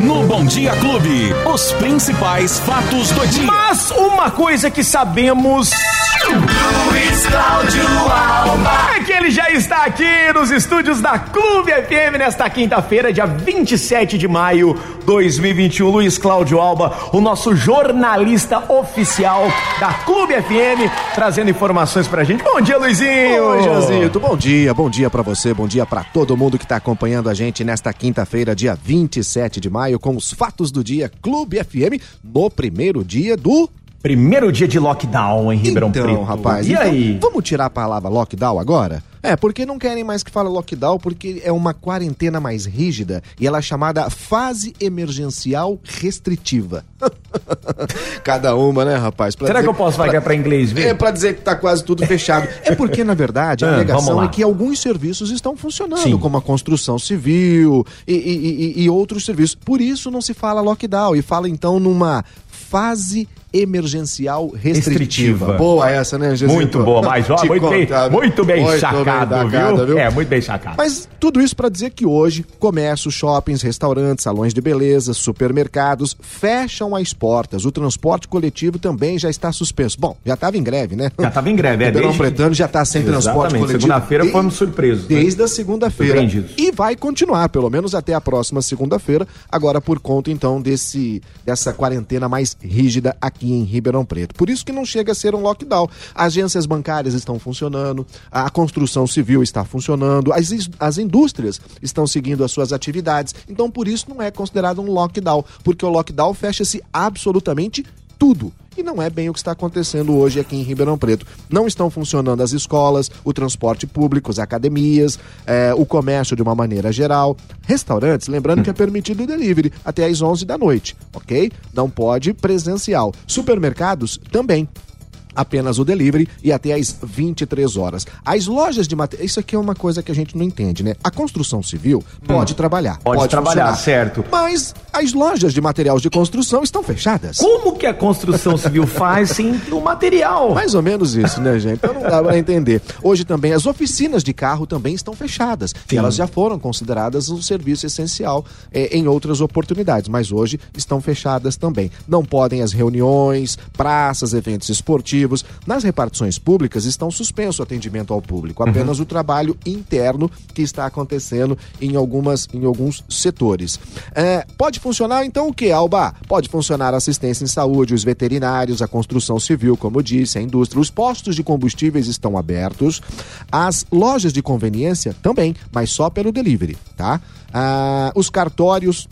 No Bom Dia Clube, os principais fatos do dia. Mas uma coisa que sabemos. Luiz Cláudio Alba. É que ele já está aqui nos estúdios da Clube FM nesta quinta-feira, dia 27 de maio 2021. Luiz Cláudio Alba, o nosso jornalista oficial da Clube FM, trazendo informações pra gente. Bom dia, Luizinho! Oi, Josito. Bom dia, bom dia pra você, bom dia pra todo mundo que tá acompanhando a gente nesta quinta-feira, dia 27 de maio, com os fatos do dia Clube FM, no primeiro dia do Primeiro dia de lockdown em Ribeirão então, Preto. rapaz, E então, aí? Vamos tirar a palavra lockdown agora? É, porque não querem mais que fale lockdown, porque é uma quarentena mais rígida e ela é chamada fase emergencial restritiva. Cada uma, né, rapaz? Pra Será dizer- que eu posso vagar pra inglês, ver? É pra dizer que tá quase tudo fechado. É porque, na verdade, a Ah, alegação é que alguns serviços estão funcionando, Sim. como a construção civil e, e- e- e outros serviços. Por isso não se fala lockdown e fala então numa fase emergencial restritiva. Restritiva. Boa essa, né, Jesus? Muito boa, mas ó, muito bem, muito bem Muito sacado, bem viu? sacado, viu? É, muito bem sacado. Mas tudo isso para dizer que hoje, comércios, shoppings, restaurantes, salões de beleza, supermercados fecham as portas. O transporte coletivo também já está suspenso. Bom, já estava em greve, né? Já estava em greve, é. Ribeirão desde- Pretano já está sem transporte Exatamente, coletivo. segunda-feira fomos surpresos, né? Desde a segunda-feira. E vai continuar, pelo menos até a próxima segunda-feira, agora por conta então desse dessa quarentena mais rígida aqui em Ribeirão Preto. Por isso que não chega a ser um lockdown. Agências bancárias estão funcionando, a construção civil está funcionando, as, as indústrias estão seguindo as suas atividades. Então, por isso não é considerado um lockdown, porque o lockdown fecha-se absolutamente tudo. E não é bem o que está acontecendo hoje aqui em Ribeirão Preto. Não estão funcionando as escolas, o transporte público, as academias, eh, o comércio de uma maneira geral. Restaurantes, lembrando que é permitido o delivery até às 11 da noite, ok? Não pode presencial. Supermercados também apenas o delivery e até às 23 horas. As lojas de material, isso aqui é uma coisa que a gente não entende, né? A construção civil pode trabalhar, Hum. Pode trabalhar, funcionar. certo. Mas as lojas de materiais de construção estão fechadas. Como que a construção civil faz sem o material? Mais ou menos isso, né, gente? Então não dá pra entender. Hoje também as oficinas de carro também estão fechadas. E elas já foram consideradas um serviço essencial eh, em outras oportunidades, mas hoje estão fechadas também. Não podem as reuniões, praças, eventos esportivos. Nas repartições públicas estão suspenso o atendimento ao público, apenas o trabalho interno que está acontecendo em algumas em alguns setores. Eh, pode funcionar então o que, Alba? Pode funcionar a assistência em saúde, os veterinários, a construção civil, como eu disse, a indústria, os postos de combustíveis estão abertos, as lojas de conveniência também, mas só pelo delivery, tá? Ah, os cartórios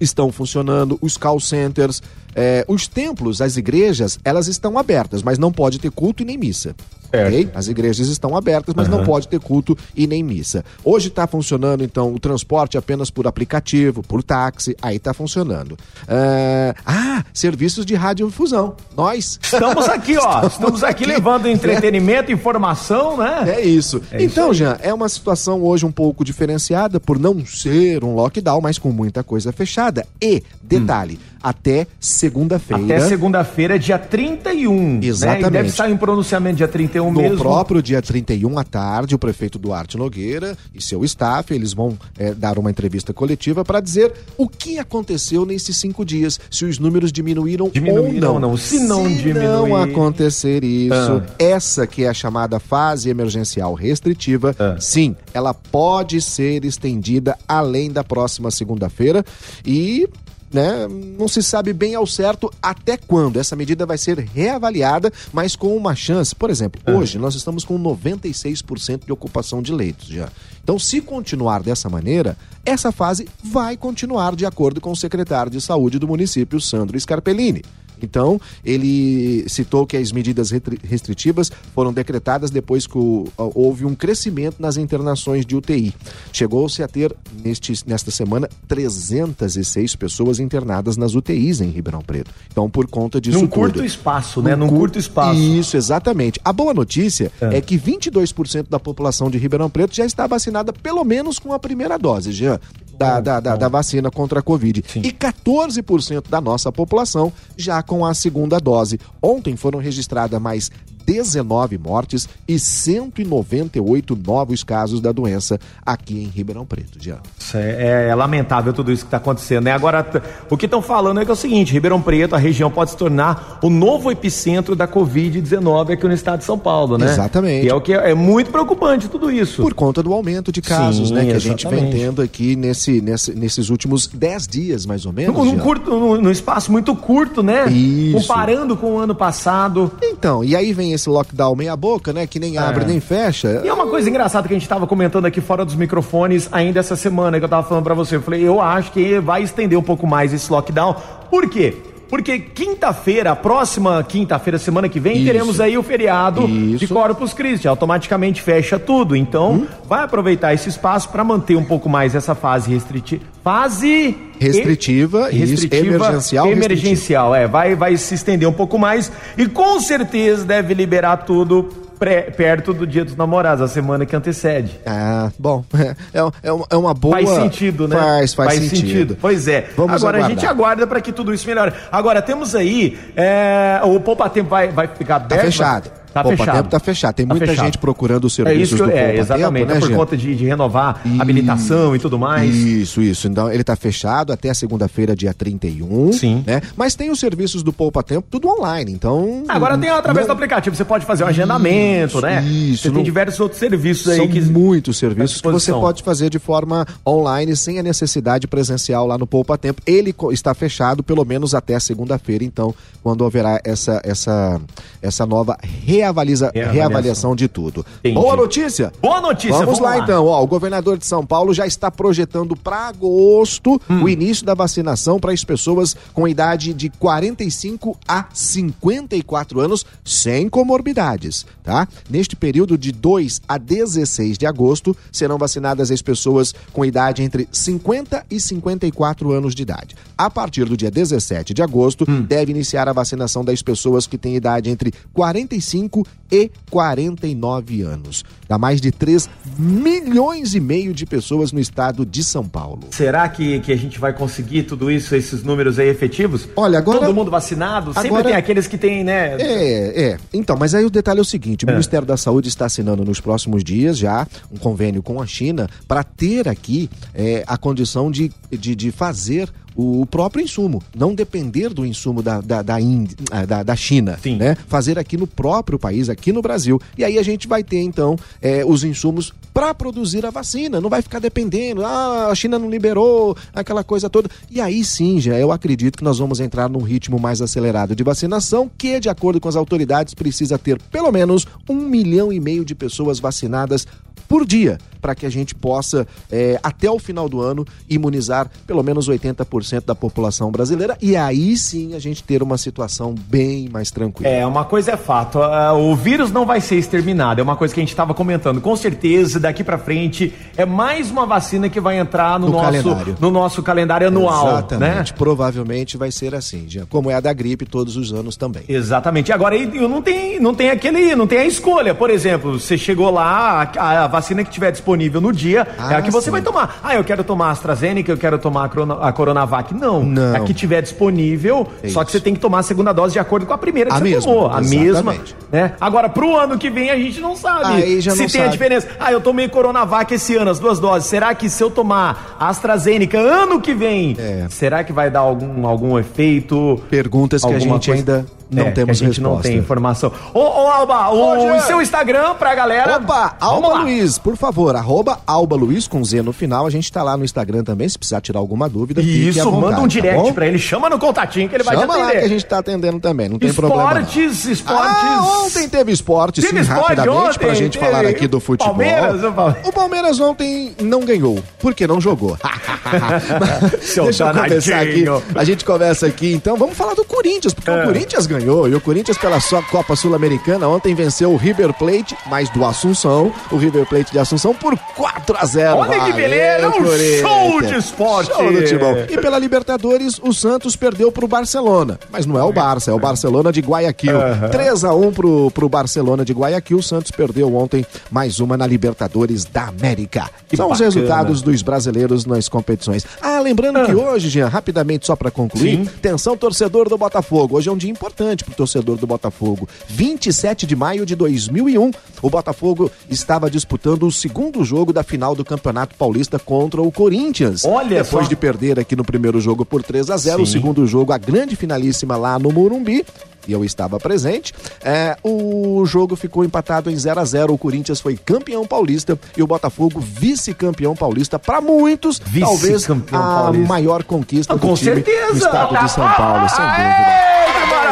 estão funcionando, os call centers, eh, os templos, as igrejas, elas estão abertas, mas não pode ter culto e nem missa. Ok? As igrejas estão abertas, mas não pode ter culto e nem missa. Hoje está funcionando, então, o transporte apenas por aplicativo, por táxi, aí está funcionando. Ah, ah, serviços de radiodifusão. Nós. Estamos aqui, ó. Estamos aqui levando entretenimento, informação, né? É isso. É então, isso. Jean, é uma situação hoje um pouco diferenciada por não ser um lockdown, mas com muita coisa fechada. E, detalhe, até segunda-feira. Até segunda-feira, dia 31. Né? Exatamente. E deve sair um pronunciamento dia 31 No mesmo. próprio dia 31 à tarde, o prefeito Duarte Nogueira e seu staff, eles vão eh, dar uma entrevista coletiva para dizer o que aconteceu nesses cinco dias, se os números diminuíram, Diminuíram ou não. não. Se não não diminuir- acontecer isso, Ah. essa que é a chamada fase emergencial restritiva, Ah. sim, ela pode ser estendida além da próxima segunda-feira e né, não se sabe bem ao certo até quando essa medida vai ser reavaliada, mas com uma chance. Por exemplo, hoje nós estamos com 96% de ocupação de leitos já. Então, se continuar dessa maneira, essa fase vai continuar de acordo com o secretário de saúde do município, Sandro Scarpellini. Então, ele citou que as medidas restritivas foram decretadas depois que houve um crescimento nas internações de UTI. Chegou-se a ter, neste, nesta semana, 306 pessoas internadas nas UTIs em Ribeirão Preto. Então, por conta disso Num tudo. curto espaço, né? Num Num cur- curto espaço. Isso, exatamente. A boa notícia É. é, que 22% da população de Ribeirão Preto já está vacinada pelo menos com a primeira dose, Jean. Da, da, da, da vacina contra a Covid. E 14% da nossa população já com a segunda dose. Ontem foram registradas mais 19 mortes e 198 novos casos da doença aqui em Ribeirão Preto, Jean. É, é, lamentável tudo isso que está acontecendo, né? Agora, o que estão falando é que é o seguinte: Ribeirão Preto, a região pode se tornar o novo epicentro da Covid-19 aqui no estado de São Paulo, né? Exatamente. E é o que é, é muito preocupante tudo isso. Por conta do aumento de casos, Sim, né? Que a gente vem exatamente. tendo aqui nesse, nesse- nesses últimos 10 dias, mais ou menos. Num, curto, num, num espaço muito curto, né? Isso. Comparando com o ano passado. Então, e aí vem esse lockdown meia boca, né? Que nem abre nem fecha. E é uma coisa engraçada que a gente estava comentando aqui fora dos microfones ainda essa semana que eu tava falando pra você. Eu falei, eu acho que vai estender um pouco mais esse lockdown. Por quê? Porque quinta-feira, próxima quinta-feira, semana que vem, Isso. teremos aí o feriado de Isso. Corpus Christi. Automaticamente fecha tudo. Então, Hum? vai aproveitar esse espaço para manter um pouco mais essa fase restritiva. Fase Restritiva, e- isso, emergencial, Emergencial, é. Vai, vai se estender um pouco mais. E com certeza deve liberar tudo pré- perto do dia dos namorados, a semana que antecede. Ah, bom, é, é uma- é uma boa. Faz sentido, né? Faz, faz, sentido. Pois é. Vamos Agora a aguardar. gente aguarda para que tudo isso melhore. Agora temos aí é, o Poupa Tempo vai, vai ficar Tá aberto? fechado. Tá Poupa fechado. Tempo tá fechado. Tem Tá muita fechado. gente procurando os É serviços isso que do é, exatamente. Tempo, né, é por Jean? conta de, de renovar habilitação e tudo mais. Isso, isso. Então ele tá fechado até segunda-feira, dia 31. Sim. Né? Mas tem os serviços do Poupa Tempo, tudo online. Então. Agora tem através do não- aplicativo, você pode fazer um agendamento, Isso, né? isso, Você tem não- diversos outros serviços aí São que. muitos serviços que você pode fazer de forma online sem a necessidade presencial lá no Poupa Tempo. Ele está fechado pelo menos até segunda-feira, então, quando haverá essa, essa, essa nova reavaliza, Reavaliação. reavaliação de tudo. Entendi. Boa notícia! Boa notícia, Vamos, vamos lá, lá. então. Ó, o governador de São Paulo já está projetando para agosto Hum. o início da vacinação para as pessoas com idade de 45 a 54 anos sem comorbidades, tá? Neste período de 2 a 16 de agosto serão vacinadas as pessoas com idade entre 50 e 54 anos de idade. A partir do dia 17 de agosto Hum. deve iniciar a vacinação das pessoas que têm idade entre 45 e 49 anos. Dá mais de 3 milhões e meio de pessoas no estado de São Paulo. Será que, que a gente vai conseguir tudo isso, esses números aí efetivos? Olha, agora- Todo mundo vacinado? Sempre Agora- tem aqueles que tem, né? É, é. Então, mas aí o detalhe é o seguinte: o Ministério da Saúde está assinando nos próximos dias já um convênio com a China para ter aqui é, a condição de, de, de fazer o próprio insumo, não depender do insumo da, da, da, Índia- ah, da, da China, Sim. né? Fazer aqui no próprio país, aqui no Brasil. E aí a gente vai ter, então, é, os insumos para produzir a vacina. Não vai ficar dependendo, ah, a China não liberou, aquela coisa toda. E aí sim, já eu acredito que nós vamos entrar num ritmo mais acelerado de vacinação, que, de acordo com as autoridades, precisa ter pelo menos um milhão e meio de pessoas vacinadas por dia, para que a gente possa, é, até o final do ano, imunizar pelo menos 80% da população brasileira. E aí sim a gente ter uma situação bem mais tranquila. É, uma coisa é fato, o vírus não vai ser exterminado, é uma coisa que a gente estava comentando. Com certeza, daqui pra frente, é mais uma vacina que vai entrar no, No nosso, calendário. no nosso calendário anual, né? Exatamente. Provavelmente vai ser assim, já. Como é a da gripe todos os anos também. Exatamente. Agora, não tem, não tem aquele, não tem a escolha. Por exemplo, você chegou lá, a, a vacina que tiver disponível no dia é a Ah, que você sim. vai tomar. Ah, eu quero tomar a AstraZeneca, eu quero tomar a, Corona, a Coronavac. Não. Não. É a que tiver disponível, É só que você tem que tomar a segunda dose de acordo com a primeira que A você mesma, tomou. A mesma. Né? Agora, pro ano que vem, a gente não sabe Aí já se não tem a diferença. Ah, eu tomei Coronavac esse ano, as duas doses. Será que se eu tomar a AstraZeneca ano que vem, É. será que vai dar algum, algum efeito? Perguntas que a gente coisa- ainda não É, temos que a gente resposta. não tem informação. Ô, ô Alba, o, seu Instagram pra galera. Opa, Alba. Luiz, por favor, arroba Alba Luiz com Z no final. A gente tá lá no Instagram também, se precisar tirar alguma dúvida. Isso, vontade, manda um tá direct bom? pra ele, chama no contatinho que ele vai te Chama lá atender. que a gente tá atendendo também, não tem problema. não. Esportes, esportes. Ah, ontem teve esporte, Teve sim, esporte rapidamente, ontem, pra gente teve falar aqui do futebol. Palmeiras, o Palmeiras. O Palmeiras ontem não ganhou, porque não jogou. Deixa eu começar aqui. A gente conversa aqui, então, vamos falar do Corinthians, porque É. o Corinthians ganhou, e o Corinthians pela sua Copa Sul-Americana ontem venceu o River Plate, mas do Assunção, o River Plate de Assunção por 4 a 0 Olha que Valeu, beleza, um Corinthians. show de esporte. Show do Timão. E pela Libertadores, o Santos perdeu pro Barcelona, mas não é o Barça, é o Barcelona de Guayaquil. 3 a 1 pro, pro Barcelona de Guayaquil, o Santos perdeu ontem mais uma na Libertadores da América. Que São os bacana. resultados dos brasileiros nas competições. Ah, lembrando que hoje, Jean, rapidamente só pra concluir, Sim. atenção torcedor do Botafogo, hoje é um dia importante. Importante para o torcedor do Botafogo. 27 de maio de 2001, o Botafogo estava disputando o segundo jogo da final do Campeonato Paulista contra o Corinthians. Olha Depois só. de perder aqui no primeiro jogo por 3 a 0 o Sim. segundo jogo, a grande finalíssima lá no Morumbi. E eu estava presente. É, o jogo ficou empatado em 0 a 0 O Corinthians foi campeão paulista e o Botafogo vice-campeão paulista. Para muitos, talvez a paulista. maior conquista Ah, do time certeza. do estado de São Paulo, sem dúvida.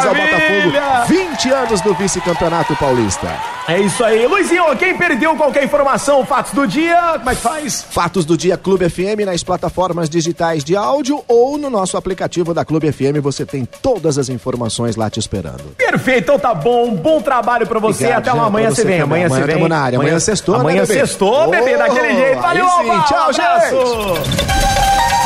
Parabéns ao! Botafogo, 20 anos do vice-campeonato paulista. É isso aí. Luizinho, quem perdeu qualquer informação, fatos do dia, como é que faz? Fatos do Dia Clube FM nas plataformas digitais de áudio ou no nosso aplicativo da Clube FM. Você tem todas as informações lá te esperando. Perfeito, então tá bom. Bom trabalho pra você. Obrigado, Até Jean, amanhã você vem. Amanhã você Amanhã vem. na área. Amanhã sextou, né, Amanhã bebê? sextou, bebê, Oh, daquele jeito. Valeu, sim. Tchau, um gente.